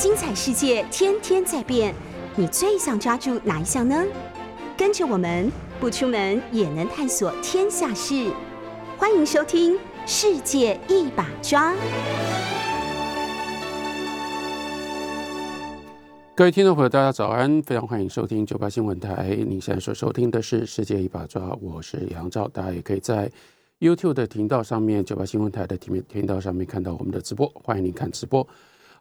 精彩世界天天在变，你最想抓住哪一项呢？跟着我们不出门也能探索天下事，欢迎收听《世界一把抓》。各位听众朋友，大家早安！非常欢迎收听九八新闻台。您现在所收听的是《世界一把抓》，我是杨照。大家也可以在 YouTube 的频道上面、九八新闻台的频频道上面看到我们的直播。欢迎您看直播。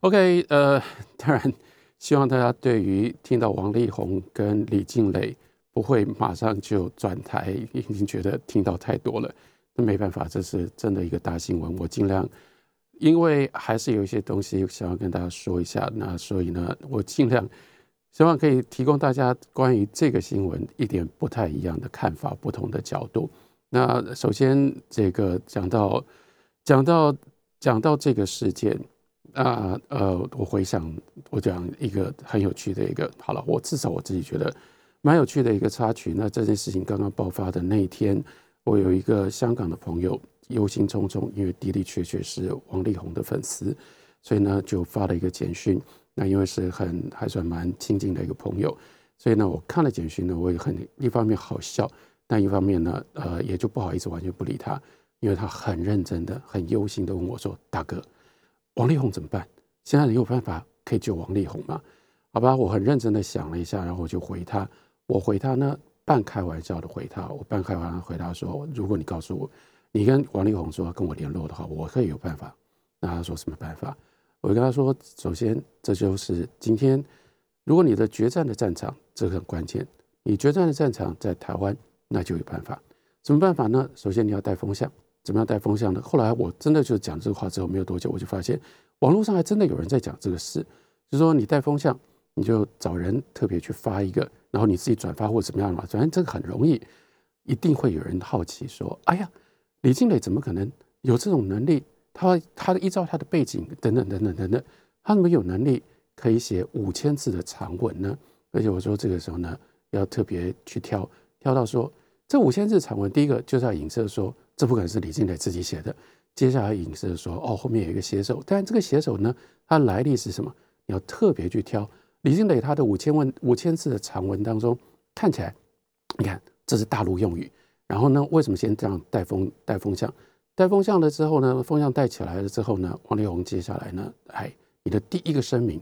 OK，呃，当然希望大家对于听到王力宏跟李静蕾不会马上就转台，已经觉得听到太多了。那没办法，这是真的一个大新闻，我尽量。因为还是有一些东西想要跟大家说一下，那所以呢，我尽量希望可以提供大家关于这个新闻一点不太一样的看法，不同的角度。那首先，这个讲到讲到讲到这个事件，啊呃，我回想我讲一个很有趣的一个，好了，我至少我自己觉得蛮有趣的一个插曲。那这件事情刚刚爆发的那一天，我有一个香港的朋友。忧心忡忡，因为的的确确是王力宏的粉丝，所以呢就发了一个简讯。那因为是很还算蛮亲近的一个朋友，所以呢我看了简讯呢，我也很一方面好笑，但一方面呢，呃也就不好意思完全不理他，因为他很认真的、很忧心的问我说：“大哥，王力宏怎么办？现在你有办法可以救王力宏吗？”好吧，我很认真的想了一下，然后我就回他。我回他呢，半开玩笑的回他，我半开玩笑回答说：“如果你告诉我。”你跟王力宏说跟我联络的话，我可以有办法。那他说什么办法？我跟他说，首先这就是今天，如果你的决战的战场，这个很关键。你决战的战场在台湾，那就有办法。什么办法呢？首先你要带风向，怎么样带风向呢？后来我真的就讲这个话之后，没有多久，我就发现网络上还真的有人在讲这个事，就是说你带风向，你就找人特别去发一个，然后你自己转发或怎么样嘛，反正这个很容易，一定会有人好奇说，哎呀。李静蕾怎么可能有这种能力？他他依照他的背景等等等等等等，他怎么有能力可以写五千字的长文呢？而且我说这个时候呢，要特别去挑挑到说，这五千字长文，第一个就是要影射说，这不可能是李静蕾自己写的。接下来影射说，哦，后面有一个写手，但这个写手呢，他来历是什么？你要特别去挑。李静蕾他的五千文五千字的长文当中，看起来，你看这是大陆用语。然后呢？为什么先这样带风带风向？带风向了之后呢？风向带起来了之后呢？王力宏接下来呢？哎，你的第一个声明，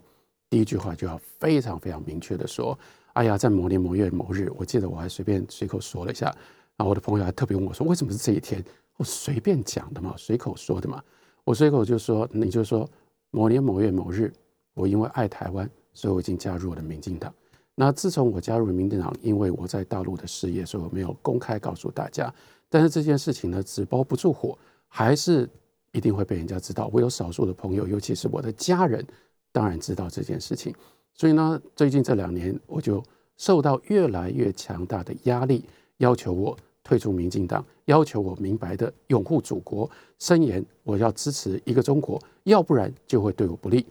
第一句话就要非常非常明确的说：哎呀，在某年某月某日，我记得我还随便随口说了一下。然后我的朋友还特别问我说：为什么是这一天？我随便讲的嘛，随口说的嘛。我随口就说，你就说某年某月某日，我因为爱台湾，所以我已经加入我的民进党。那自从我加入民进党，因为我在大陆的事业，所以我没有公开告诉大家。但是这件事情呢，纸包不住火，还是一定会被人家知道。我有少数的朋友，尤其是我的家人，当然知道这件事情。所以呢，最近这两年，我就受到越来越强大的压力，要求我退出民进党，要求我明白的拥护祖国，声言我要支持一个中国，要不然就会对我不利。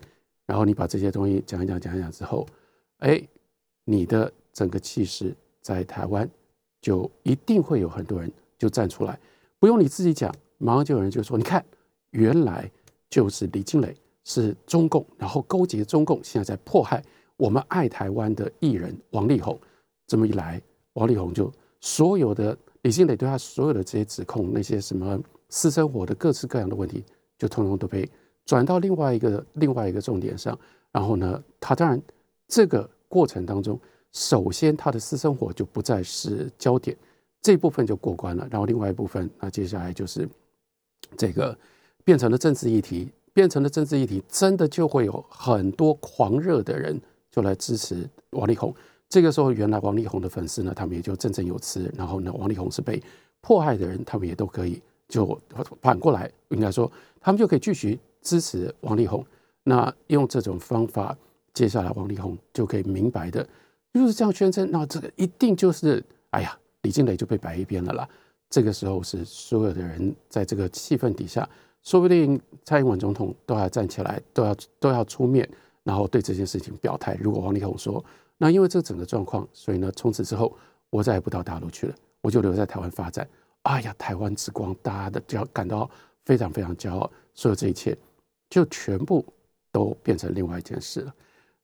然后你把这些东西讲一讲，讲一讲之后，哎。你的整个气势在台湾，就一定会有很多人就站出来，不用你自己讲，马上就有人就说：“你看，原来就是李金磊是中共，然后勾结中共，现在在迫害我们爱台湾的艺人王力宏。”这么一来，王力宏就所有的李金磊对他所有的这些指控，那些什么私生活的各式各样的问题，就通通都被转到另外一个另外一个重点上。然后呢，他当然这个。过程当中，首先他的私生活就不再是焦点，这部分就过关了。然后另外一部分，那接下来就是这个变成了政治议题，变成了政治议题，真的就会有很多狂热的人就来支持王力宏。这个时候，原来王力宏的粉丝呢，他们也就振振有词。然后呢，王力宏是被迫害的人，他们也都可以就反过来，应该说他们就可以继续支持王力宏。那用这种方法。接下来，王力宏就可以明白的，就是这样宣称，那这个一定就是，哎呀，李金磊就被摆一边了啦。这个时候是所有的人在这个气氛底下，说不定蔡英文总统都要站起来，都要都要出面，然后对这件事情表态。如果王力宏说，那因为这整个状况，所以呢，从此之后我再也不到大陆去了，我就留在台湾发展。哎呀，台湾之光，大家的就要感到非常非常骄傲，所有这一切就全部。都变成另外一件事了。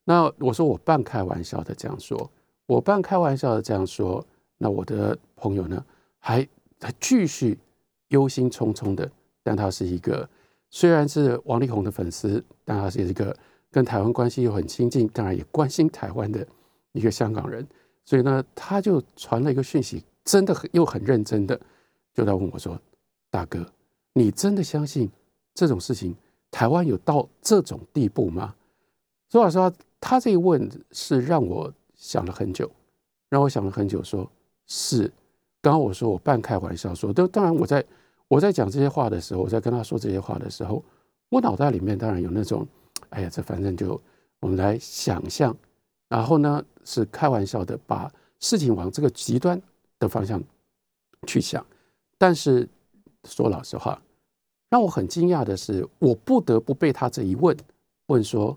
那我说我半开玩笑的这样说，我半开玩笑的这样说，那我的朋友呢，还还继续忧心忡忡的。但他是一个虽然是王力宏的粉丝，但他是一个跟台湾关系又很亲近，当然也关心台湾的一个香港人。所以呢，他就传了一个讯息，真的很又很认真的，就在问我说：“大哥，你真的相信这种事情？台湾有到这种地步吗？”说老实话。他这一问是让我想了很久，让我想了很久。说是，刚刚我说我半开玩笑说，都当然我在我在讲这些话的时候，我在跟他说这些话的时候，我脑袋里面当然有那种，哎呀，这反正就我们来想象，然后呢是开玩笑的，把事情往这个极端的方向去想。但是说老实话，让我很惊讶的是，我不得不被他这一问问说，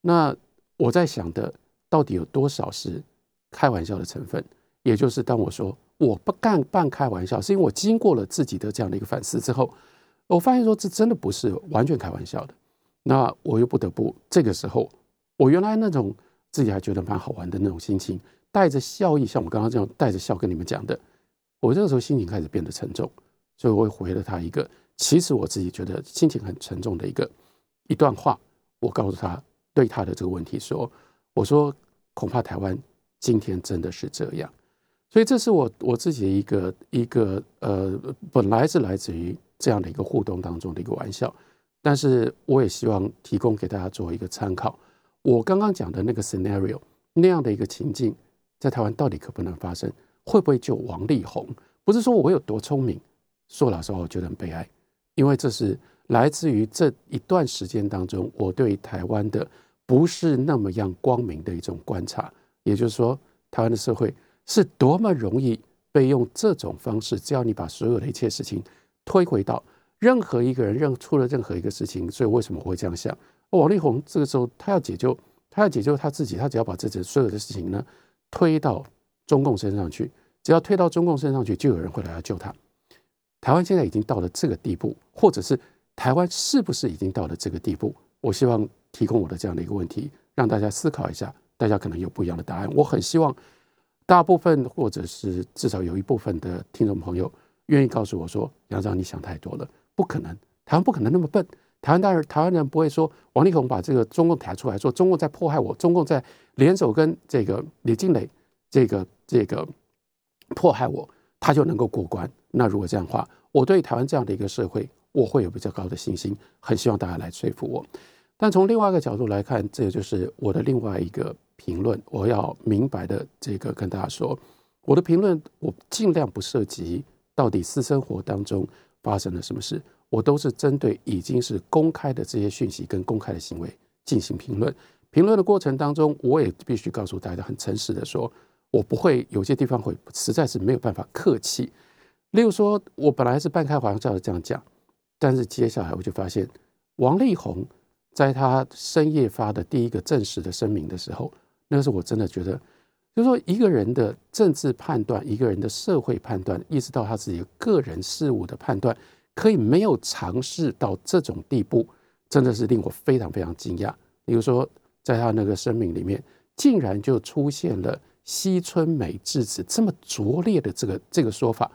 那。我在想的到底有多少是开玩笑的成分？也就是当我说我不干半开玩笑，是因为我经过了自己的这样的一个反思之后，我发现说这真的不是完全开玩笑的。那我又不得不这个时候，我原来那种自己还觉得蛮好玩的那种心情，带着笑意，像我刚刚这样带着笑跟你们讲的，我这个时候心情开始变得沉重，所以我回了他一个，其实我自己觉得心情很沉重的一个一段话，我告诉他。对他的这个问题说：“我说恐怕台湾今天真的是这样，所以这是我我自己的一个一个呃，本来是来自于这样的一个互动当中的一个玩笑，但是我也希望提供给大家做一个参考。我刚刚讲的那个 scenario 那样的一个情境，在台湾到底可不能发生？会不会救王力宏？不是说我有多聪明，说老实话，我觉得很悲哀，因为这是来自于这一段时间当中我对台湾的。”不是那么样光明的一种观察，也就是说，台湾的社会是多么容易被用这种方式，只要你把所有的一切事情推回到任何一个人认出了任何一个事情，所以为什么我会这样想？王力宏这个时候他要解救，他要解救他自己，他只要把这所有的事情呢推到中共身上去，只要推到中共身上去，就有人会来救他。台湾现在已经到了这个地步，或者是台湾是不是已经到了这个地步？我希望。提供我的这样的一个问题，让大家思考一下，大家可能有不一样的答案。我很希望大部分或者是至少有一部分的听众朋友愿意告诉我说：“杨章，你想太多了，不可能，台湾不可能那么笨。台湾当然，台湾人不会说王力宏把这个中共抬出来说中共在迫害我，中共在联手跟这个李金磊这个这个迫害我，他就能够过关。那如果这样的话，我对台湾这样的一个社会，我会有比较高的信心。很希望大家来说服我。”但从另外一个角度来看，这也就是我的另外一个评论。我要明白的这个跟大家说，我的评论我尽量不涉及到底私生活当中发生了什么事，我都是针对已经是公开的这些讯息跟公开的行为进行评论。评论的过程当中，我也必须告诉大家很诚实的说，我不会有些地方会实在是没有办法客气。例如说，我本来是半开玩笑的这样讲，但是接下来我就发现王力宏。在他深夜发的第一个正式的声明的时候，那个时候我真的觉得，就是说一个人的政治判断，一个人的社会判断，一直到他自己个人事物的判断，可以没有尝试到这种地步，真的是令我非常非常惊讶。比如说，在他那个声明里面，竟然就出现了“西村美智子”这么拙劣的这个这个说法。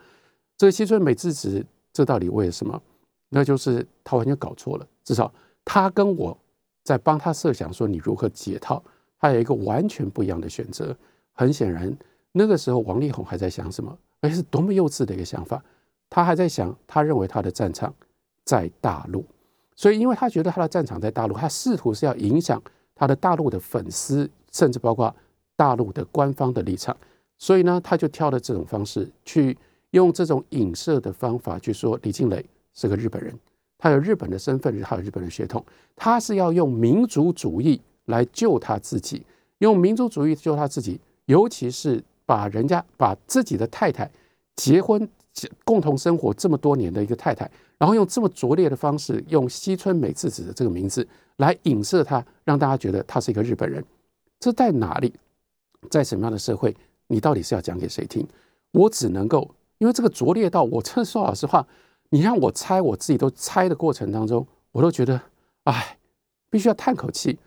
这个“西村美智子”这到底为什么？那就是他完全搞错了，至少。他跟我在帮他设想说你如何解套，他有一个完全不一样的选择。很显然，那个时候王力宏还在想什么？而且是多么幼稚的一个想法。他还在想，他认为他的战场在大陆，所以因为他觉得他的战场在大陆，他试图是要影响他的大陆的粉丝，甚至包括大陆的官方的立场。所以呢，他就挑了这种方式，去用这种影射的方法去说李静蕾是个日本人。他有日本的身份，他有日本的血统，他是要用民族主义来救他自己，用民族主义救他自己，尤其是把人家把自己的太太结婚共同生活这么多年的一个太太，然后用这么拙劣的方式，用西村美智子的这个名字来影射他，让大家觉得他是一个日本人。这在哪里，在什么样的社会，你到底是要讲给谁听？我只能够因为这个拙劣到，我真说老实话。你让我猜，我自己都猜的过程当中，我都觉得，哎，必须要叹口气。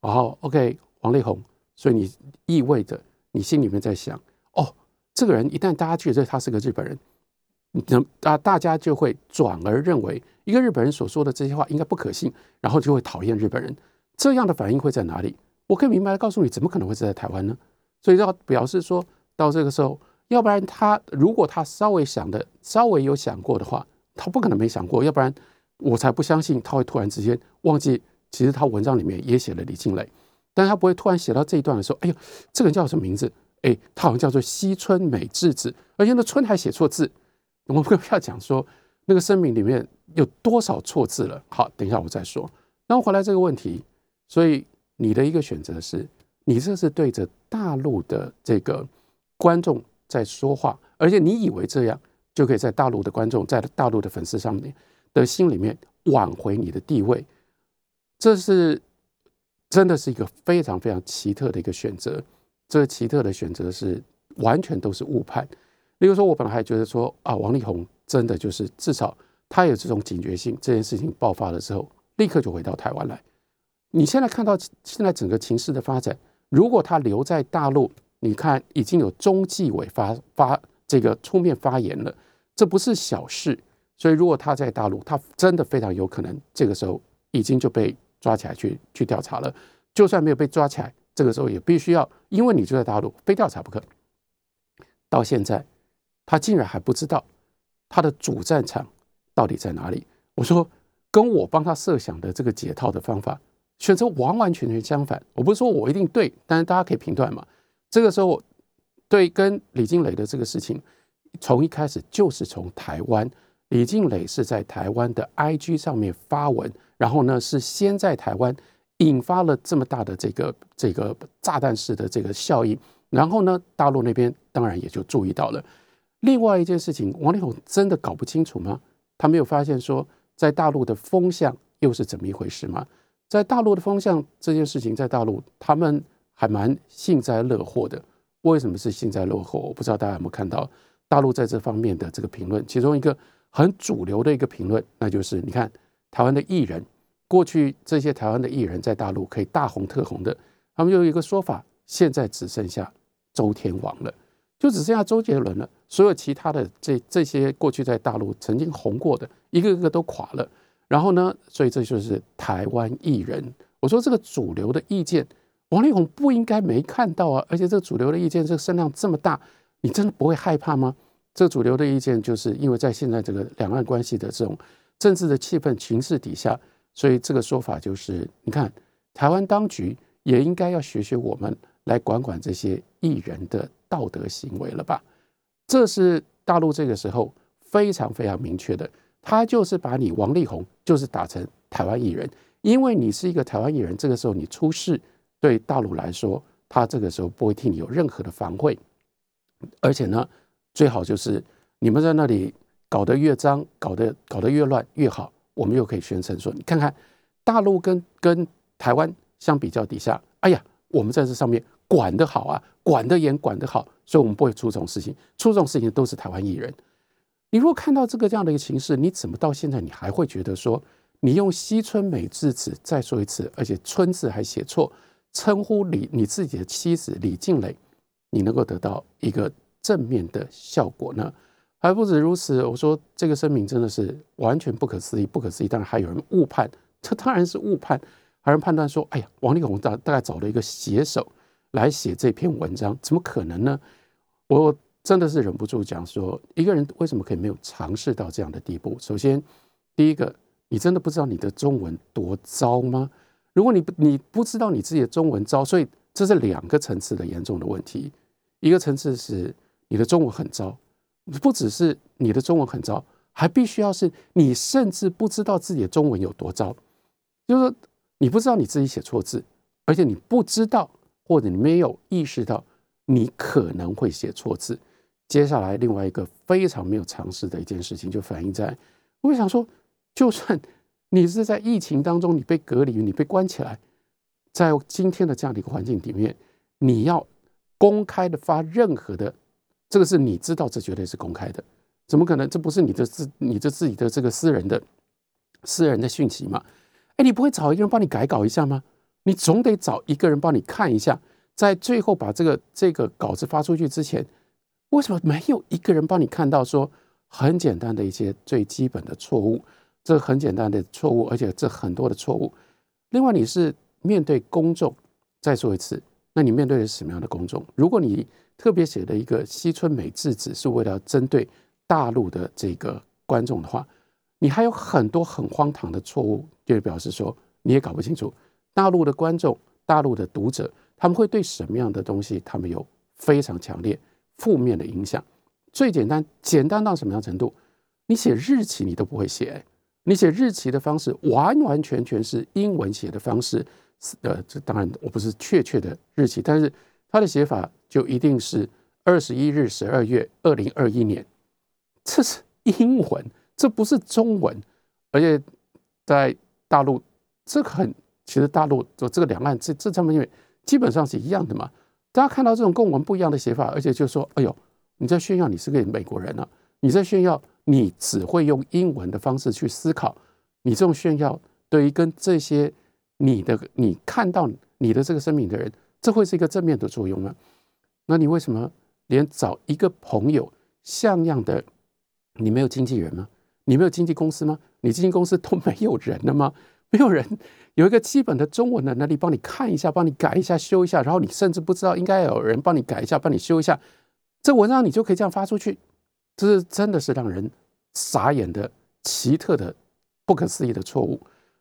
然后，OK，王力宏，所以你意味着你心里面在想，哦，这个人一旦大家觉得他是个日本人，那大大家就会转而认为一个日本人所说的这些话应该不可信，然后就会讨厌日本人。这样的反应会在哪里？我可以明白的告诉你，怎么可能会是在台湾呢？所以要表示说到这个时候，要不然他如果他稍微想的稍微有想过的话，他不可能没想过，要不然我才不相信他会突然之间忘记。其实他文章里面也写了李静蕾，但他不会突然写到这一段的时候，哎呦，这个人叫什么名字？哎，他好像叫做西村美智子，而且那村还写错字。我们不要讲说那个声明里面有多少错字了。好，等一下我再说。然后回来这个问题，所以你的一个选择是，你这是对着大陆的这个观众在说话，而且你以为这样就可以在大陆的观众、在大陆的粉丝上面的心里面挽回你的地位。这是真的是一个非常非常奇特的一个选择，这个奇特的选择是完全都是误判。例如说，我本来还觉得说啊，王力宏真的就是至少他有这种警觉性，这件事情爆发了之后，立刻就回到台湾来。你现在看到现在整个情势的发展，如果他留在大陆，你看已经有中纪委发发这个出面发言了，这不是小事。所以如果他在大陆，他真的非常有可能这个时候已经就被。抓起来去去调查了，就算没有被抓起来，这个时候也必须要，因为你就在大陆，非调查不可。到现在，他竟然还不知道他的主战场到底在哪里。我说，跟我帮他设想的这个解套的方法，选择完完全全相反。我不是说我一定对，但是大家可以评断嘛。这个时候，对跟李静蕾的这个事情，从一开始就是从台湾，李静蕾是在台湾的 IG 上面发文。然后呢，是先在台湾引发了这么大的这个这个炸弹式的这个效应，然后呢，大陆那边当然也就注意到了。另外一件事情，王力宏真的搞不清楚吗？他没有发现说，在大陆的风向又是怎么一回事吗？在大陆的风向这件事情，在大陆他们还蛮幸灾乐祸的。为什么是幸灾乐祸？我不知道大家有没有看到大陆在这方面的这个评论，其中一个很主流的一个评论，那就是你看。台湾的艺人，过去这些台湾的艺人，在大陆可以大红特红的，他们有一个说法，现在只剩下周天王了，就只剩下周杰伦了，所有其他的这这些过去在大陆曾经红过的，一个个都垮了。然后呢，所以这就是台湾艺人。我说这个主流的意见，王力宏不应该没看到啊，而且这个主流的意见，这个声量这么大，你真的不会害怕吗？这主流的意见，就是因为在现在这个两岸关系的这种。政治的气氛情势底下，所以这个说法就是：你看，台湾当局也应该要学学我们，来管管这些艺人的道德行为了吧？这是大陆这个时候非常非常明确的，他就是把你王力宏就是打成台湾艺人，因为你是一个台湾艺人，这个时候你出事，对大陆来说，他这个时候不会替你有任何的防卫，而且呢，最好就是你们在那里。搞得越脏，搞得搞得越乱越好，我们又可以宣称说，你看看大陆跟跟台湾相比较底下，哎呀，我们在这上面管得好啊，管得严，管得好，所以我们不会出这种事情，出这种事情都是台湾艺人。你如果看到这个这样的一个形势，你怎么到现在你还会觉得说，你用西村美智子再说一次，而且村字还写错，称呼李你自己的妻子李静蕾，你能够得到一个正面的效果呢？还不止如此，我说这个声明真的是完全不可思议，不可思议。当然还有人误判，这当然是误判。还有人判断说，哎呀，王力宏大大概找了一个写手来写这篇文章，怎么可能呢？我真的是忍不住讲说，一个人为什么可以没有尝试到这样的地步？首先，第一个，你真的不知道你的中文多糟吗？如果你不你不知道你自己的中文糟，所以这是两个层次的严重的问题。一个层次是你的中文很糟。不只是你的中文很糟，还必须要是你甚至不知道自己的中文有多糟，就是你不知道你自己写错字，而且你不知道或者你没有意识到你可能会写错字。接下来另外一个非常没有常识的一件事情，就反映在我想说，就算你是在疫情当中，你被隔离，你被关起来，在今天的这样的一个环境里面，你要公开的发任何的。这个是你知道，这绝对是公开的，怎么可能？这不是你的自、你的自己的这个私人的、私人的讯息嘛？哎，你不会找一个人帮你改稿一下吗？你总得找一个人帮你看一下，在最后把这个这个稿子发出去之前，为什么没有一个人帮你看到？说很简单的一些最基本的错误，这很简单的错误，而且这很多的错误。另外，你是面对公众，再说一次，那你面对的是什么样的公众？如果你特别写的一个西村美智子是为了针对大陆的这个观众的话，你还有很多很荒唐的错误，就表示说你也搞不清楚。大陆的观众、大陆的读者，他们会对什么样的东西，他们有非常强烈负面的影响。最简单，简单到什么样程度？你写日期你都不会写，你写日期的方式完完全全是英文写的方式。呃，这当然我不是确切的日期，但是它的写法就一定是二十一日十二月二零二一年，这是英文，这不是中文，而且在大陆这个很。其实大陆就这个两岸这这上面因为基本上是一样的嘛，大家看到这种跟我们不一样的写法，而且就说：“哎呦，你在炫耀你是个美国人呢？你在炫耀你只会用英文的方式去思考？你这种炫耀对于跟这些你的你看到你的这个声明的人，这会是一个正面的作用吗？那你为什么连找一个朋友像样的？你没有经纪人吗？你没有经纪公司吗？你经纪公司都没有人了吗？没有人。”有一个基本的中文的能力，帮你看一下，帮你改一下，修一下，然后你甚至不知道应该有人帮你改一下，帮你修一下，这文章你就可以这样发出去，这是真的是让人傻眼的奇特的不可思议的错误。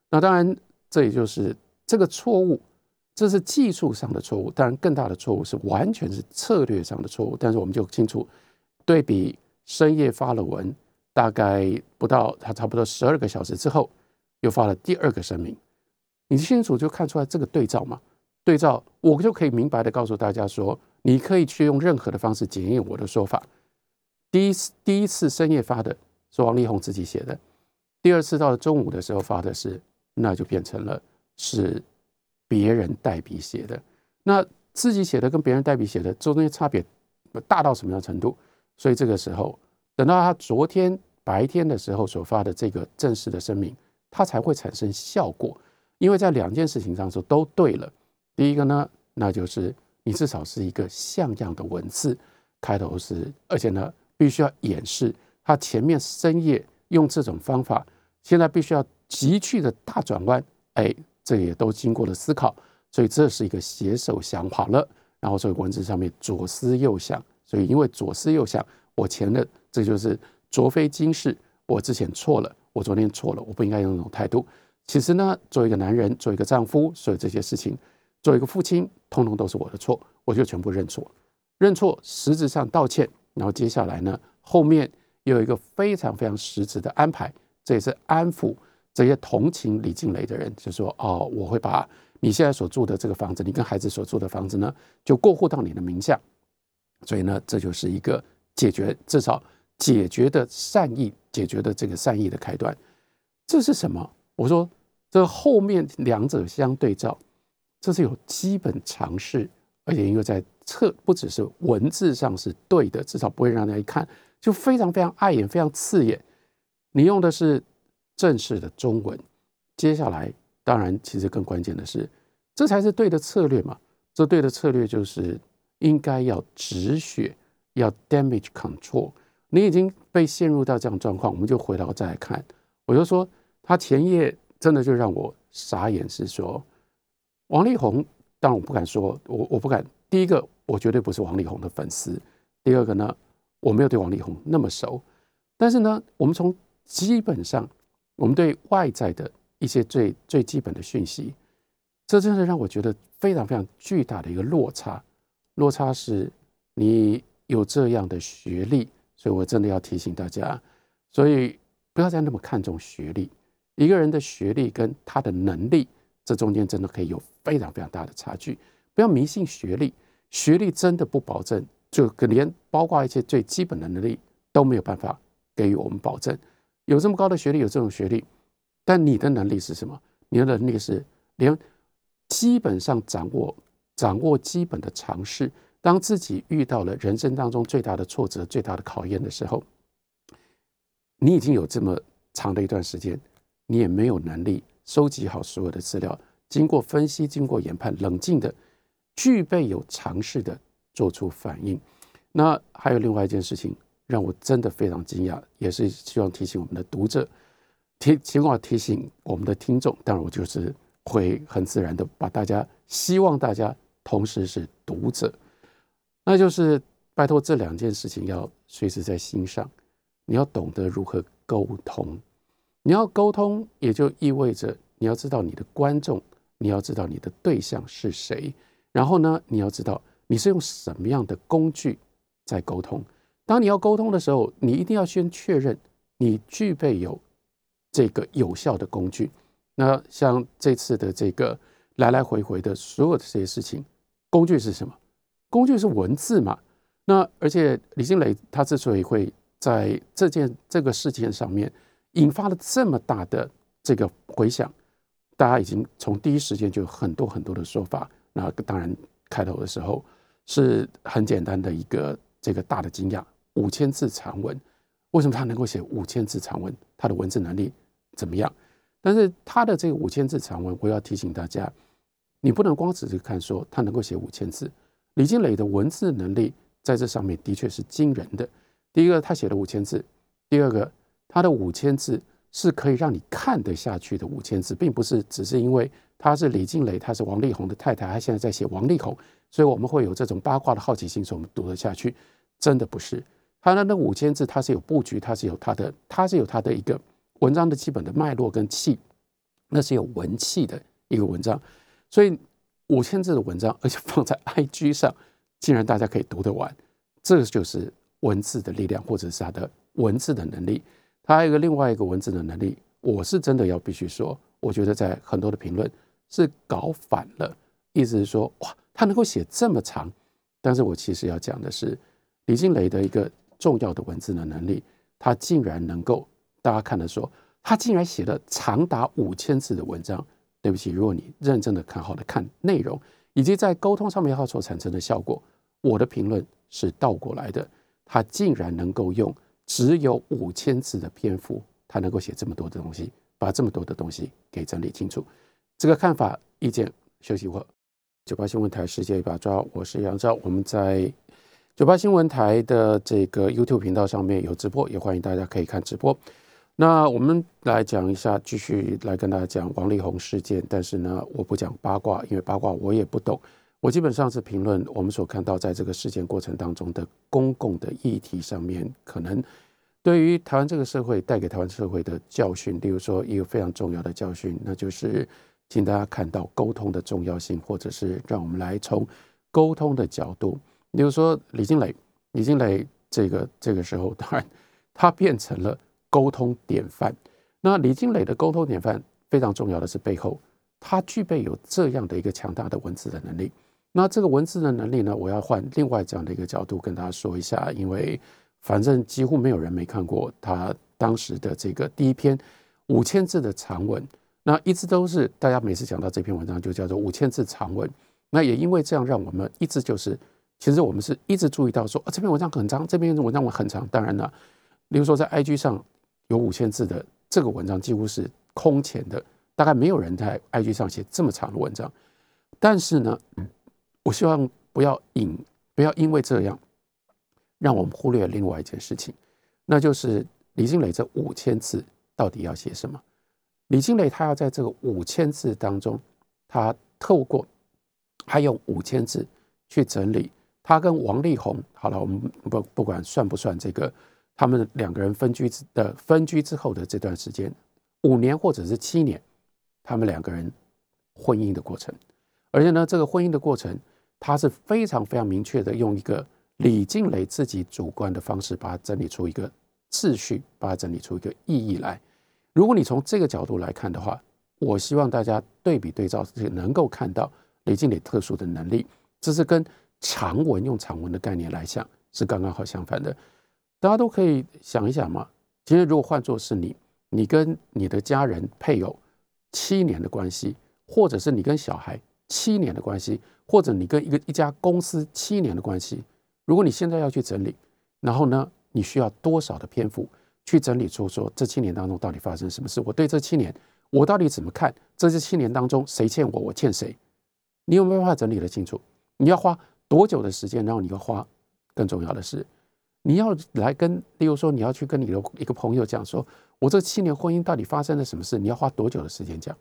那当然，这也就是这个错误，这是技术上的错误。当然，更大的错误是完全是策略上的错误。但是我们就清楚，对比深夜发了文，大概不到他差不多十二个小时之后，又发了第二个声明。你清楚就看出来这个对照嘛？对照我就可以明白的告诉大家说，你可以去用任何的方式检验我的说法。第一次第一次深夜发的是王力宏自己写的，第二次到了中午的时候发的是，那就变成了是别人代笔写的。那自己写的跟别人代笔写的中间差别大到什么样程度？所以这个时候等到他昨天白天的时候所发的这个正式的声明，它才会产生效果。因为在两件事情上说都对了。第一个呢，那就是你至少是一个像样的文字，开头是，而且呢，必须要掩饰他前面深夜用这种方法，现在必须要急剧的大转弯，哎，这也都经过了思考，所以这是一个携手想好了，然后所以文字上面左思右想，所以因为左思右想，我前的这就是卓非今世，我之前错了，我昨天错了，我不应该用那种态度。其实呢，作为一个男人，作为一个丈夫，所有这些事情，作为一个父亲，通通都是我的错，我就全部认错，认错，实质上道歉，然后接下来呢，后面有一个非常非常实质的安排，这也是安抚这些同情李静蕾的人，就说哦，我会把你现在所住的这个房子，你跟孩子所住的房子呢，就过户到你的名下，所以呢，这就是一个解决至少解决的善意，解决的这个善意的开端，这是什么？我说。这后面两者相对照，这是有基本常识，而且因为在测，不只是文字上是对的，至少不会让人家一看就非常非常碍眼、非常刺眼。你用的是正式的中文，接下来当然其实更关键的是，这才是对的策略嘛。这对的策略就是应该要止血，要 damage control。你已经被陷入到这样状况，我们就回头再来看。我就说他前夜。真的就让我傻眼，是说王力宏，当然我不敢说，我我不敢。第一个，我绝对不是王力宏的粉丝；第二个呢，我没有对王力宏那么熟。但是呢，我们从基本上，我们对外在的一些最最基本的讯息，这真的让我觉得非常非常巨大的一个落差。落差是你有这样的学历，所以我真的要提醒大家，所以不要再那么看重学历。一个人的学历跟他的能力，这中间真的可以有非常非常大的差距。不要迷信学历，学历真的不保证，就连包括一些最基本的能力都没有办法给予我们保证。有这么高的学历，有这种学历，但你的能力是什么？你的能力是连基本上掌握掌握基本的常识。当自己遇到了人生当中最大的挫折、最大的考验的时候，你已经有这么长的一段时间。你也没有能力收集好所有的资料，经过分析、经过研判，冷静的、具备有尝试的做出反应。那还有另外一件事情，让我真的非常惊讶，也是希望提醒我们的读者，提希望提醒我们的听众。当然，我就是会很自然的把大家，希望大家同时是读者，那就是拜托这两件事情要随时在心上。你要懂得如何沟通，你要沟通，也就意味着你要知道你的观众，你要知道你的对象是谁，然后呢，你要知道你是用什么样的工具在沟通。当你要沟通的时候，你一定要先确认你具备有这个有效的工具。那像这次的这个来来回回的所有的这些事情，工具是什么？工具是文字嘛？那而且李金磊他之所以会。在这件这个事件上面引发了这么大的这个回响，大家已经从第一时间就有很多很多的说法。那当然开头的时候是很简单的一个这个大的惊讶：五千字长文，为什么他能够写五千字长文？他的文字能力怎么样？但是他的这个五千字长文，我要提醒大家，你不能光只是看说他能够写五千字。李金磊的文字能力在这上面的确是惊人的。第一个，他写了五千字；第二个，他的五千字是可以让你看得下去的五千字，并不是只是因为他是李静蕾，他是王力宏的太太，他现在在写王力宏，所以我们会有这种八卦的好奇心，所以我们读得下去。真的不是，他的那五千字，它是有布局，它是有它的，它是有它的一个文章的基本的脉络跟气，那是有文气的一个文章。所以五千字的文章，而且放在 IG 上，竟然大家可以读得完，这就是。文字的力量，或者是他的文字的能力，他还有一个另外一个文字的能力，我是真的要必须说，我觉得在很多的评论是搞反了，意思是说，哇，他能够写这么长，但是我其实要讲的是，李静蕾的一个重要的文字的能力，他竟然能够，大家看的说，他竟然写了长达五千字的文章，对不起，如果你认真的看好的看内容，以及在沟通上面要所产生的效果，我的评论是倒过来的。他竟然能够用只有五千字的篇幅，他能够写这么多的东西，把这么多的东西给整理清楚。这个看法、意见，休息会。九八新闻台世界一把抓，我是杨照。我们在九八新闻台的这个 YouTube 频道上面有直播，也欢迎大家可以看直播。那我们来讲一下，继续来跟大家讲王力宏事件。但是呢，我不讲八卦，因为八卦我也不懂。我基本上是评论我们所看到在这个事件过程当中的公共的议题上面，可能对于台湾这个社会带给台湾社会的教训，例如说一个非常重要的教训，那就是请大家看到沟通的重要性，或者是让我们来从沟通的角度，例如说李金磊，李金磊这个这个时候，当然他变成了沟通典范。那李金磊的沟通典范非常重要的是背后，他具备有这样的一个强大的文字的能力。那这个文字的能力呢？我要换另外这样的一个角度跟大家说一下，因为反正几乎没有人没看过他当时的这个第一篇五千字的长文。那一直都是大家每次讲到这篇文章就叫做五千字长文。那也因为这样，让我们一直就是，其实我们是一直注意到说，啊，这篇文章很长，这篇文章我很长。当然了，例如说在 IG 上有五千字的这个文章几乎是空前的，大概没有人在 IG 上写这么长的文章。但是呢，我希望不要引，不要因为这样，让我们忽略另外一件事情，那就是李金磊这五千字到底要写什么？李金磊他要在这个五千字当中，他透过他用五千字去整理他跟王力宏，好了，我们不不管算不算这个，他们两个人分居的分居之后的这段时间，五年或者是七年，他们两个人婚姻的过程，而且呢，这个婚姻的过程。他是非常非常明确的，用一个李静蕾自己主观的方式，把它整理出一个秩序，把它整理出一个意义来。如果你从这个角度来看的话，我希望大家对比对照，能够看到李静蕾特殊的能力。这是跟长文用长文的概念来想，是刚刚好相反的。大家都可以想一想嘛。其实如果换作是你，你跟你的家人配偶七年的关系，或者是你跟小孩七年的关系。或者你跟一个一家公司七年的关系，如果你现在要去整理，然后呢，你需要多少的篇幅去整理出说这七年当中到底发生什么事？我对这七年我到底怎么看？这是七年当中，谁欠我，我欠谁？你有没有办法整理得清楚？你要花多久的时间？然后你要花更重要的是，你要来跟，例如说，你要去跟你的一个朋友讲说，我这七年婚姻到底发生了什么事？你要花多久的时间讲？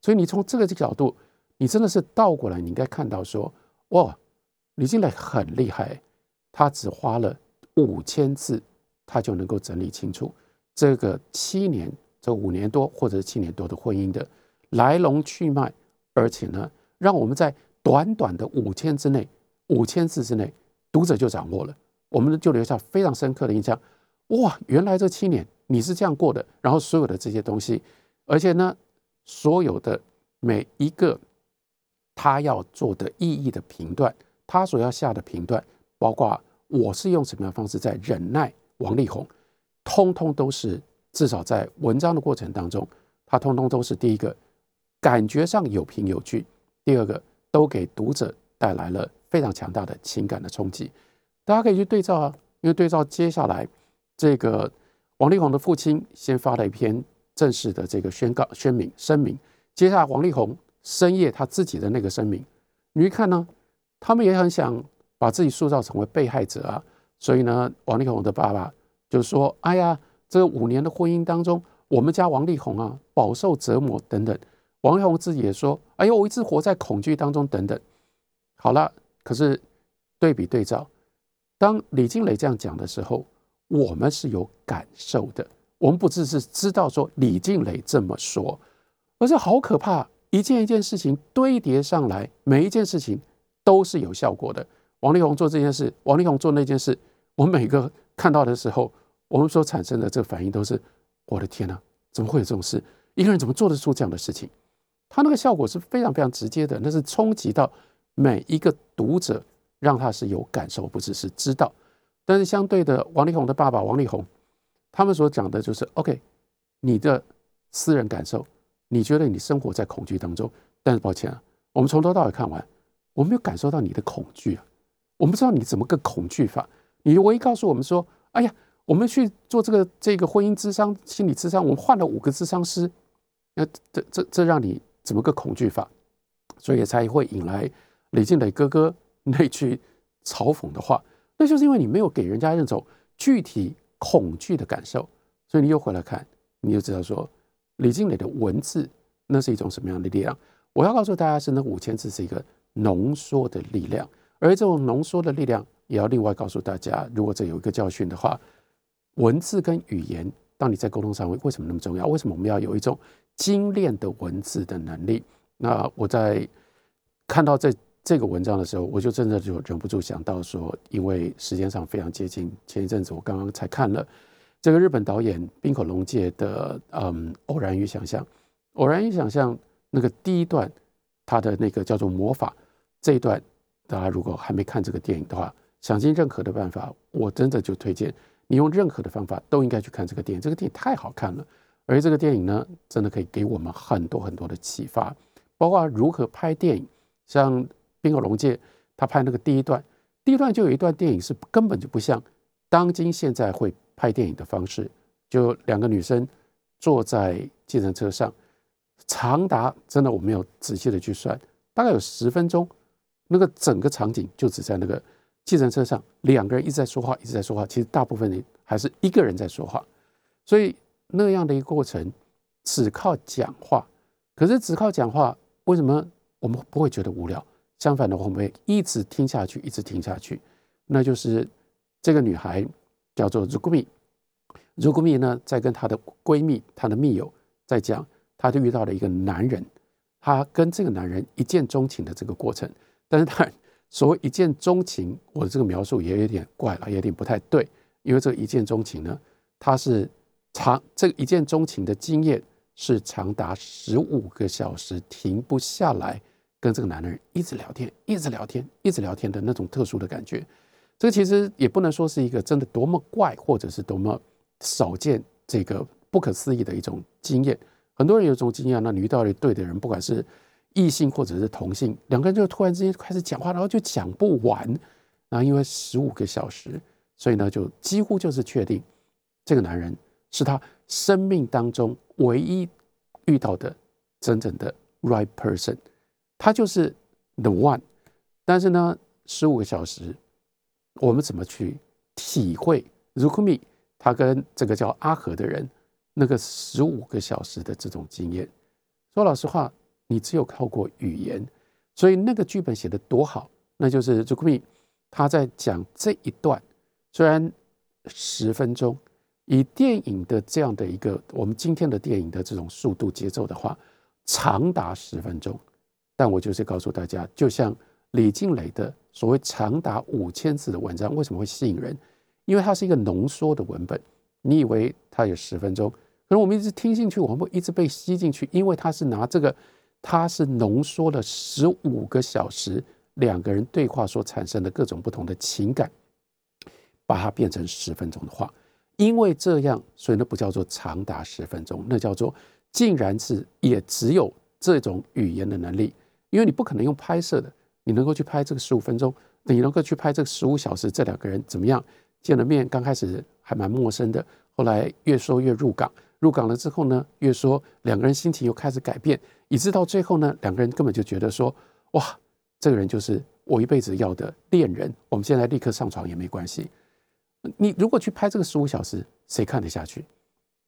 所以你从这个角度，你真的是倒过来，你应该看到说，哇，李金磊很厉害，他只花了五千字，他就能够整理清楚这个七年、这五年多或者是七年多的婚姻的来龙去脉，而且呢，让我们在短短的五千之内、五千字之内，读者就掌握了，我们就留下非常深刻的印象。哇，原来这七年你是这样过的，然后所有的这些东西，而且呢。所有的每一个他要做的意义的评断，他所要下的评断，包括我是用什么样的方式在忍耐王力宏，通通都是至少在文章的过程当中，他通通都是第一个感觉上有凭有据，第二个都给读者带来了非常强大的情感的冲击。大家可以去对照啊，因为对照接下来这个王力宏的父亲先发了一篇。正式的这个宣告、宣明、声明，接下来王力宏深夜他自己的那个声明，你一看呢，他们也很想把自己塑造成为被害者啊，所以呢，王力宏的爸爸就说：“哎呀，这五年的婚姻当中，我们家王力宏啊，饱受折磨等等。”王力宏自己也说：“哎呦，我一直活在恐惧当中等等。”好了，可是对比对照，当李静蕾这样讲的时候，我们是有感受的。我们不只是知道说李静蕾这么说，而是好可怕，一件一件事情堆叠上来，每一件事情都是有效果的。王力宏做这件事，王力宏做那件事，我们每个看到的时候，我们所产生的这个反应都是：我的天哪，怎么会有这种事？一个人怎么做得出这样的事情？他那个效果是非常非常直接的，那是冲击到每一个读者，让他是有感受，不只是知道。但是相对的，王力宏的爸爸王力宏。他们所讲的就是，OK，你的私人感受，你觉得你生活在恐惧当中，但是抱歉啊，我们从头到尾看完，我没有感受到你的恐惧啊，我不知道你怎么个恐惧法，你唯一告诉我们说，哎呀，我们去做这个这个婚姻智商、心理智商，我们换了五个智商师，那这这这让你怎么个恐惧法？所以才会引来李静磊哥哥那句嘲讽的话，那就是因为你没有给人家那种具体。恐惧的感受，所以你又回来看，你就知道说李静蕾的文字那是一种什么样的力量。我要告诉大家是那五千字是一个浓缩的力量，而这种浓缩的力量也要另外告诉大家，如果这有一个教训的话，文字跟语言，当你在沟通上为为什么那么重要？为什么我们要有一种精炼的文字的能力？那我在看到这。这个文章的时候，我就真的就忍不住想到说，因为时间上非常接近，前一阵子我刚刚才看了这个日本导演滨口龙介的嗯《偶然与想象》，《偶然与想象》那个第一段，他的那个叫做魔法这一段，大家如果还没看这个电影的话，想尽任何的办法，我真的就推荐你用任何的方法都应该去看这个电影。这个电影太好看了，而这个电影呢，真的可以给我们很多很多的启发，包括如何拍电影，像。冰河龙界，他拍那个第一段，第一段就有一段电影是根本就不像当今现在会拍电影的方式，就两个女生坐在计程车上，长达真的我没有仔细的去算，大概有十分钟，那个整个场景就只在那个计程车上，两个人一直在说话，一直在说话，其实大部分人还是一个人在说话，所以那样的一个过程，只靠讲话，可是只靠讲话，为什么我们不会觉得无聊？相反的，我们会一直听下去，一直听下去。那就是这个女孩叫做 Rukumi，Rukumi 呢，在跟她的闺蜜、她的密友在讲，她就遇到了一个男人，她跟这个男人一见钟情的这个过程。但是，她所谓一见钟情，我的这个描述也有点怪了，有点不太对，因为这个一见钟情呢，它是长这个一见钟情的经验是长达十五个小时停不下来。跟这个男人一直聊天，一直聊天，一直聊天的那种特殊的感觉，这其实也不能说是一个真的多么怪，或者是多么少见，这个不可思议的一种经验。很多人有这种经验，那你遇到了对的人，不管是异性或者是同性，两个人就突然之间开始讲话，然后就讲不完。然后因为十五个小时，所以呢，就几乎就是确定这个男人是他生命当中唯一遇到的真正的 right person，他就是 the one。但是呢，十五个小时，我们怎么去体会 Rukumi 他跟这个叫阿和的人那个十五个小时的这种经验？说老实话，你只有靠过语言，所以那个剧本写的多好，那就是 Rukumi 他在讲这一段，虽然十分钟。以电影的这样的一个我们今天的电影的这种速度节奏的话，长达十分钟。但我就是告诉大家，就像李静蕾的所谓长达五千字的文章，为什么会吸引人？因为它是一个浓缩的文本。你以为它有十分钟，可能我们一直听进去，我们会一直被吸进去，因为它是拿这个，它是浓缩了十五个小时两个人对话所产生的各种不同的情感，把它变成十分钟的话。因为这样，所以那不叫做长达十分钟，那叫做竟然是也只有这种语言的能力。因为你不可能用拍摄的，你能够去拍这个十五分钟，你能够去拍这个十五小时，这两个人怎么样见了面？刚开始还蛮陌生的，后来越说越入港，入港了之后呢，越说两个人心情又开始改变，以致到最后呢，两个人根本就觉得说，哇，这个人就是我一辈子要的恋人，我们现在立刻上床也没关系。你如果去拍这个十五小时，谁看得下去？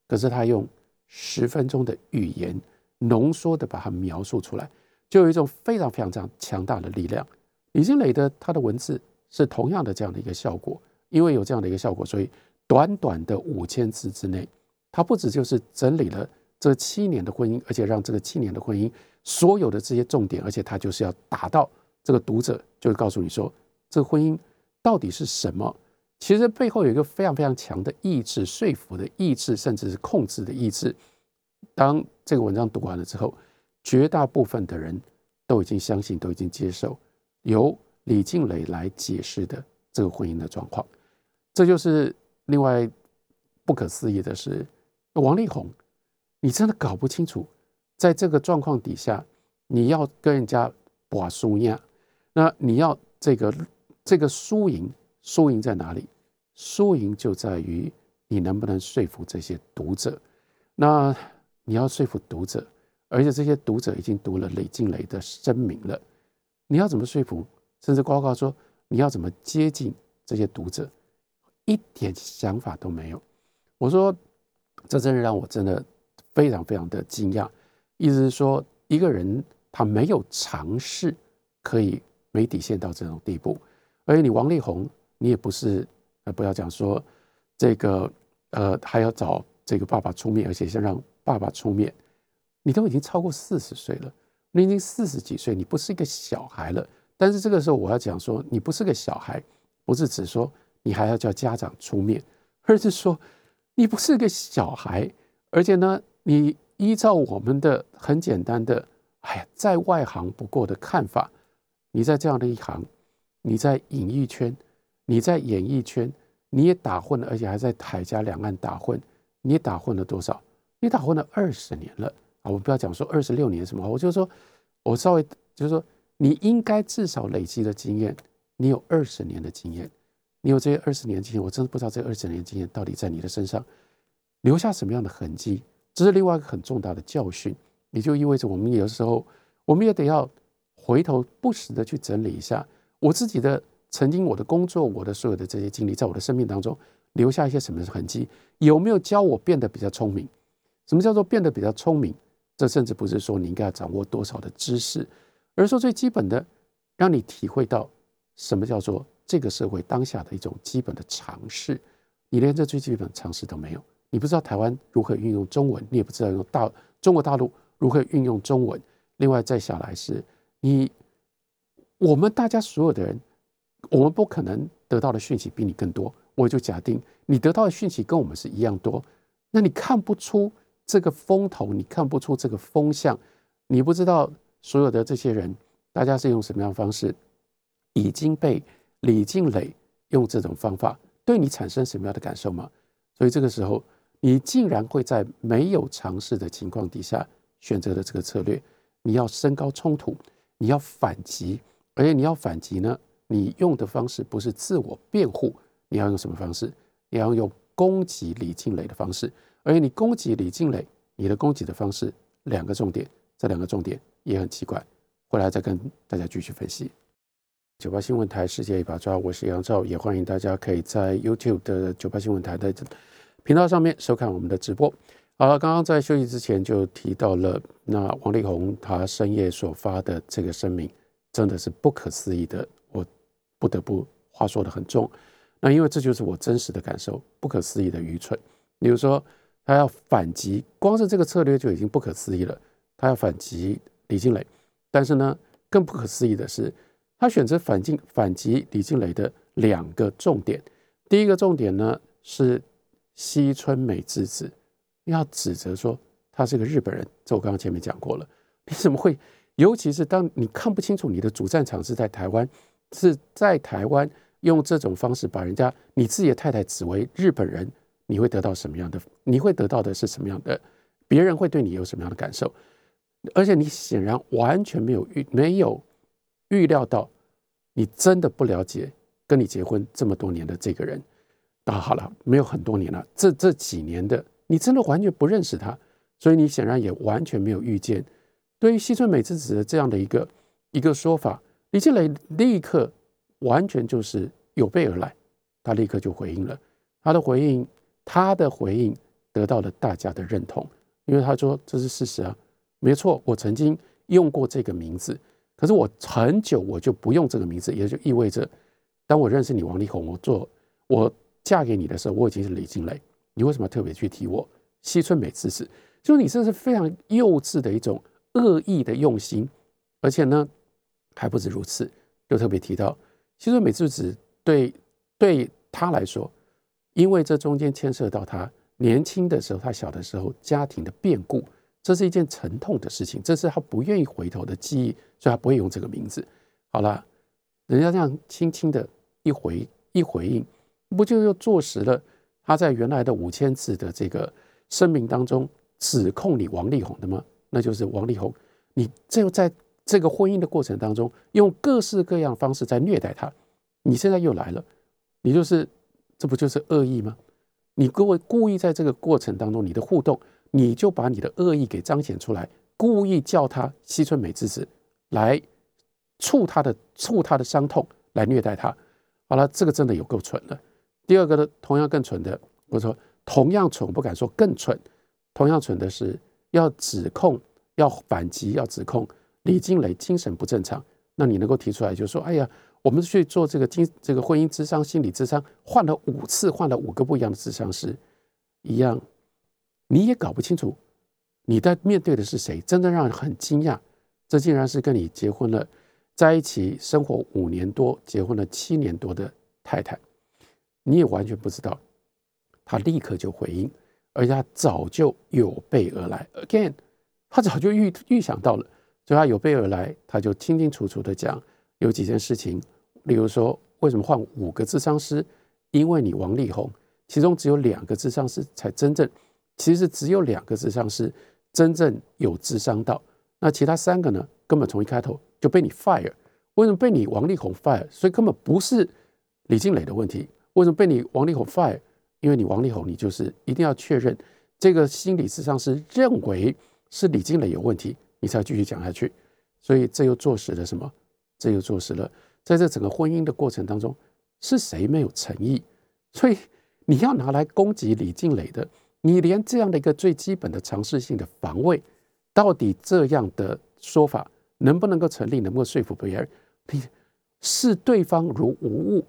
可是他用十分钟的语言浓缩的把它描述出来，就有一种非常非常这样强大的力量。李金磊的他的文字是同样的这样的一个效果，因为有这样的一个效果，所以短短的五千字之内，他不止就是整理了这七年的婚姻，而且让这个七年的婚姻所有的这些重点，而且他就是要打到这个读者，就是告诉你说，这个婚姻到底是什么。其实背后有一个非常非常强的意志、说服的意志，甚至是控制的意志。当这个文章读完了之后，绝大部分的人都已经相信、都已经接受由李静蕾来解释的这个婚姻的状况。这就是另外不可思议的是，王力宏，你真的搞不清楚，在这个状况底下，你要跟人家把输赢，那你要这个这个输赢。输赢在哪里？输赢就在于你能不能说服这些读者。那你要说服读者，而且这些读者已经读了雷静蕾的声明了。你要怎么说服？甚至呱呱说你要怎么接近这些读者，一点想法都没有。我说这真的让我真的非常非常的惊讶。意思是说，一个人他没有尝试可以没底线到这种地步，而且你王力宏。你也不是，呃，不要讲说这个，呃，还要找这个爸爸出面，而且先让爸爸出面。你都已经超过四十岁了，你已经四十几岁，你不是一个小孩了。但是这个时候我要讲说，你不是个小孩，不是指说你还要叫家长出面，而是说你不是个小孩，而且呢，你依照我们的很简单的，哎呀，在外行不过的看法，你在这样的一行，你在演艺圈。你在演艺圈，你也打混了，而且还在台加两岸打混。你打混了多少？你打混了二十年了啊！我不要讲说二十六年什么，我就说，我稍微就是说，你应该至少累积的经验，你有二十年的经验，你有这些二十年经验，我真的不知道这二十年经验到底在你的身上留下什么样的痕迹。这是另外一个很重大的教训，也就意味着我们有时候我们也得要回头不时的去整理一下我自己的。曾经我的工作，我的所有的这些经历，在我的生命当中留下一些什么痕迹？有没有教我变得比较聪明？什么叫做变得比较聪明？这甚至不是说你应该要掌握多少的知识，而是说最基本的，让你体会到什么叫做这个社会当下的一种基本的常识。你连这最基本的常识都没有，你不知道台湾如何运用中文，你也不知道用大中国大陆如何运用中文。另外再下来是你我们大家所有的人。我们不可能得到的讯息比你更多，我就假定你得到的讯息跟我们是一样多，那你看不出这个风头，你看不出这个风向，你不知道所有的这些人，大家是用什么样的方式，已经被李静蕾用这种方法对你产生什么样的感受吗？所以这个时候，你竟然会在没有尝试的情况底下选择了这个策略，你要升高冲突，你要反击，而且你要反击呢？你用的方式不是自我辩护，你要用什么方式？你要用攻击李静蕾的方式，而你攻击李静蕾，你的攻击的方式两个重点，这两个重点也很奇怪，回来再跟大家继续分析。九八新闻台世界一把抓，我是杨照，也欢迎大家可以在 YouTube 的九八新闻台的频道上面收看我们的直播。好了，刚刚在休息之前就提到了，那王力宏他深夜所发的这个声明，真的是不可思议的，我不得不话说的很重。那因为这就是我真实的感受，不可思议的愚蠢。比如说，他要反击，光是这个策略就已经不可思议了。他要反击李金磊，但是呢，更不可思议的是。他选择反进反击李静蕾的两个重点，第一个重点呢是西村美智子要指责说他是个日本人，这我刚刚前面讲过了。你怎么会？尤其是当你看不清楚你的主战场是在台湾，是在台湾用这种方式把人家你自己的太太指为日本人，你会得到什么样的？你会得到的是什么样的？别人会对你有什么样的感受？而且你显然完全没有预没有预料到。你真的不了解跟你结婚这么多年的这个人啊？好了，没有很多年了，这这几年的你真的完全不认识他，所以你显然也完全没有遇见。对于西村美智子的这样的一个一个说法，李建磊立刻完全就是有备而来，他立刻就回应了。他的回应，他的回应得到了大家的认同，因为他说这是事实啊，没错，我曾经用过这个名字。可是我很久我就不用这个名字，也就意味着，当我认识你王力宏，我做我嫁给你的时候，我已经是李金磊。你为什么特别去提我西村美智子？就你这是非常幼稚的一种恶意的用心，而且呢还不止如此，就特别提到西村美智子对对他来说，因为这中间牵涉到他年轻的时候，他小的时候家庭的变故。这是一件沉痛的事情，这是他不愿意回头的记忆，所以他不会用这个名字。好了，人家这样轻轻的一回一回应，不就又坐实了他在原来的五千字的这个声明当中指控你王力宏的吗？那就是王力宏，你就在这个婚姻的过程当中用各式各样方式在虐待他，你现在又来了，你就是这不就是恶意吗？你各位故意在这个过程当中你的互动。你就把你的恶意给彰显出来，故意叫他西村美智子来触他的触他的伤痛，来虐待他。好了，这个真的有够蠢的。第二个呢，同样更蠢的，我说同样蠢，不敢说更蠢。同样蠢的是要指控、要反击、要指控李金磊精神不正常。那你能够提出来，就说：哎呀，我们去做这个精这个婚姻智商、心理智商，换了五次，换了五个不一样的智商师，一样。你也搞不清楚，你在面对的是谁？真的让人很惊讶，这竟然是跟你结婚了，在一起生活五年多、结婚了七年多的太太。你也完全不知道，他立刻就回应，而且他早就有备而来。Again，他早就预预想到了，所以他有备而来，他就清清楚楚的讲有几件事情，例如说为什么换五个智商师？因为你王力宏，其中只有两个智商师才真正。其实只有两个智商师真正有智商到，那其他三个呢，根本从一开头就被你 fire。为什么被你王力宏 fire？所以根本不是李静蕾的问题。为什么被你王力宏 fire？因为你王力宏，你就是一定要确认这个心理智商是认为是李静蕾有问题，你才继续讲下去。所以这又坐实了什么？这又坐实了，在这整个婚姻的过程当中，是谁没有诚意？所以你要拿来攻击李静蕾的。你连这样的一个最基本的常识性的防卫，到底这样的说法能不能够成立，能不能说服别人？你视对方如无物，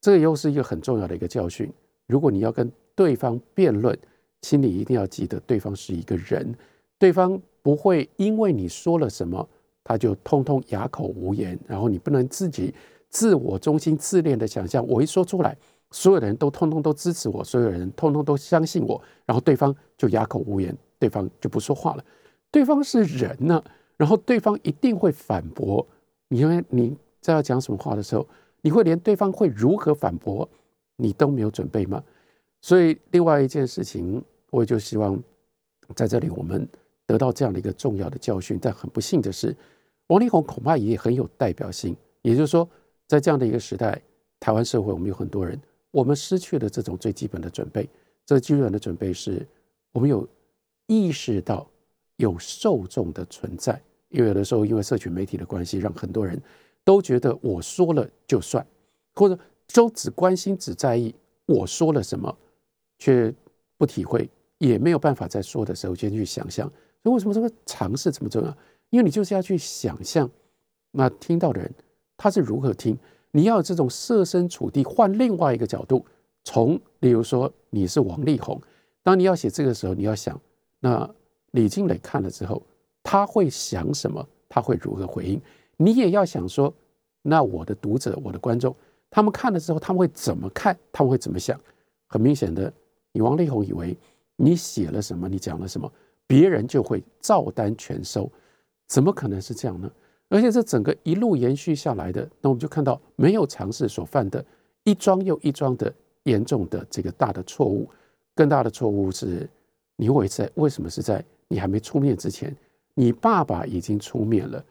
这又是一个很重要的一个教训。如果你要跟对方辩论，请你一定要记得，对方是一个人，对方不会因为你说了什么，他就通通哑口无言。然后你不能自己自我中心、自恋的想象，我一说出来。所有的人都通通都支持我，所有人通通都相信我，然后对方就哑口无言，对方就不说话了。对方是人呢，然后对方一定会反驳你。因为你在要讲什么话的时候，你会连对方会如何反驳你都没有准备吗？所以另外一件事情，我就希望在这里我们得到这样的一个重要的教训。但很不幸的是，王力宏恐怕也很有代表性。也就是说，在这样的一个时代，台湾社会我们有很多人。我们失去了这种最基本的准备。这基本的准备是，我们有意识到有受众的存在，因为有的时候因为社群媒体的关系，让很多人都觉得我说了就算，或者都只关心只在意我说了什么，却不体会，也没有办法在说的时候先去想象。所以为什么这个尝试这么重要？因为你就是要去想象，那听到的人他是如何听，你要有这种设身处地，换另外一个角度，从例如说你是王力宏，当你要写这个时候，你要想那。李金磊看了之后，他会想什么？他会如何回应？你也要想说，那我的读者、我的观众，他们看了之后，他们会怎么看？他们会怎么想？很明显的，你王力宏以为你写了什么，你讲了什么，别人就会照单全收，怎么可能是这样呢？而且这整个一路延续下来的，那我们就看到没有尝试所犯的一桩又一桩的严重的这个大的错误。更大的错误是，你会在为什么是在？你还没出面之前，你爸爸已经出面了。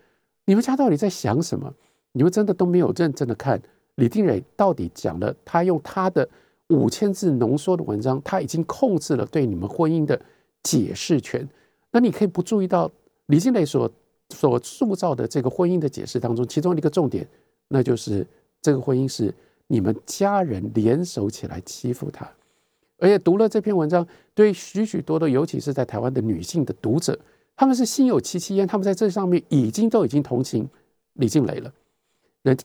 你们家到底在想什么？你们真的都没有认真的看李定蕊到底讲了，他用他的五千字浓缩的文章，他已经控制了对你们婚姻的解释权。那你可以不注意到李静蕾所所塑造的这个婚姻的解释当中，其中一个重点，那就是这个婚姻是你们家人联手起来欺负他。而且读了这篇文章，对许许多多，尤其是在台湾的女性的读者，他们是心有戚戚焉。他们在这上面已经都已经同情李静蕾了。人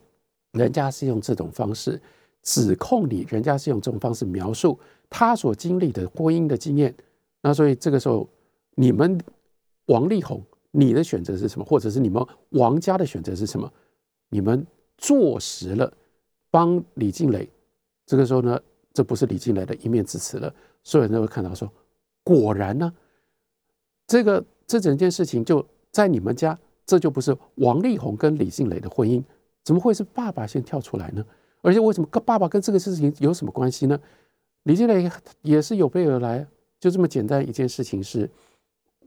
人家是用这种方式指控你，人家是用这种方式描述他所经历的婚姻的经验。那所以这个时候，你们王力宏，你的选择是什么？或者是你们王家的选择是什么？你们坐实了帮李静蕾。这个时候呢？这不是李静蕾的一面之词了，所有人都会看到说，果然呢，这个这整件事情就在你们家，这就不是王力宏跟李静蕾的婚姻，怎么会是爸爸先跳出来呢？而且为什么跟爸爸跟这个事情有什么关系呢？李静蕾也是有备而来，就这么简单一件事情是，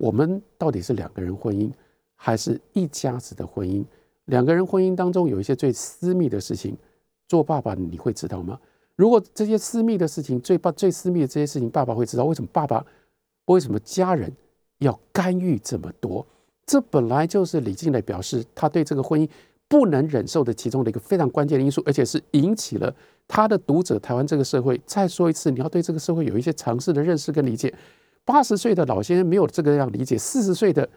我们到底是两个人婚姻，还是一家子的婚姻？两个人婚姻当中有一些最私密的事情，做爸爸你会知道吗？如果这些私密的事情，最爸最私密的这些事情，爸爸会知道为什么爸爸为什么家人要干预这么多？这本来就是李静蕾表示他对这个婚姻不能忍受的其中的一个非常关键的因素，而且是引起了他的读者台湾这个社会。再说一次，你要对这个社会有一些尝试的认识跟理解。八十岁的老先生没有这个样理解，四十岁的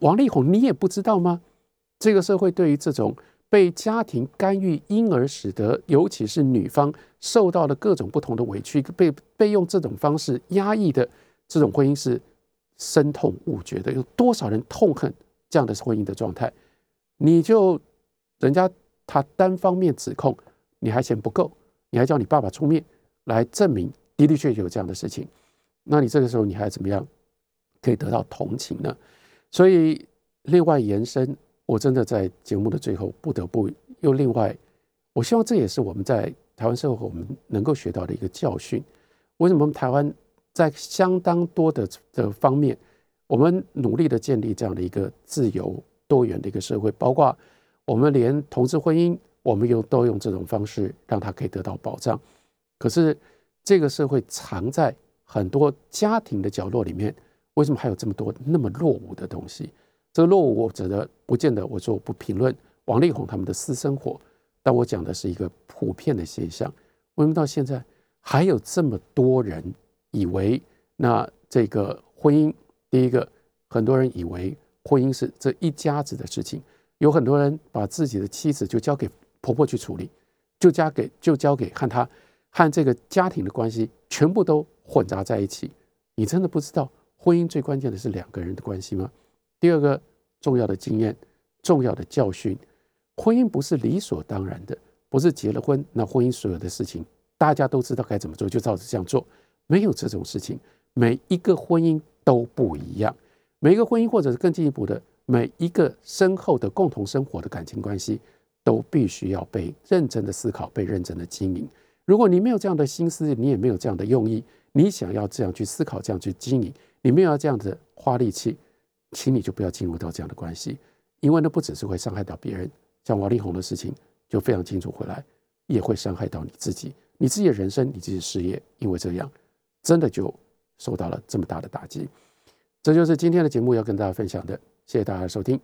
王力宏你也不知道吗？这个社会对于这种。被家庭干预，因而使得尤其是女方受到了各种不同的委屈，被被用这种方式压抑的这种婚姻是深痛恶绝的。有多少人痛恨这样的婚姻的状态？你就人家他单方面指控，你还嫌不够，你还叫你爸爸出面来证明的的确确有这样的事情，那你这个时候你还怎么样可以得到同情呢？所以另外延伸。我真的在节目的最后不得不又另外，我希望这也是我们在台湾社会我们能够学到的一个教训。为什么台湾在相当多的的方面，我们努力的建立这样的一个自由多元的一个社会，包括我们连同志婚姻，我们用都用这种方式让它可以得到保障。可是这个社会藏在很多家庭的角落里面，为什么还有这么多那么落伍的东西？这个落伍，我指的不见得，我说我不评论王力宏他们的私生活，但我讲的是一个普遍的现象。为什么到现在还有这么多人以为那这个婚姻？第一个，很多人以为婚姻是这一家子的事情，有很多人把自己的妻子就交给婆婆去处理，就交给就交给和他和这个家庭的关系全部都混杂在一起。你真的不知道婚姻最关键的是两个人的关系吗？第二个重要的经验、重要的教训，婚姻不是理所当然的，不是结了婚那婚姻所有的事情大家都知道该怎么做就照着这样做，没有这种事情。每一个婚姻都不一样，每一个婚姻或者是更进一步的每一个深厚的共同生活的感情关系，都必须要被认真的思考、被认真的经营。如果你没有这样的心思，你也没有这样的用意，你想要这样去思考、这样去经营，你没有要这样子花力气。请你就不要进入到这样的关系，因为那不只是会伤害到别人，像王力宏的事情就非常清楚，回来也会伤害到你自己，你自己的人生，你自己的事业，因为这样真的就受到了这么大的打击。这就是今天的节目要跟大家分享的，谢谢大家的收听。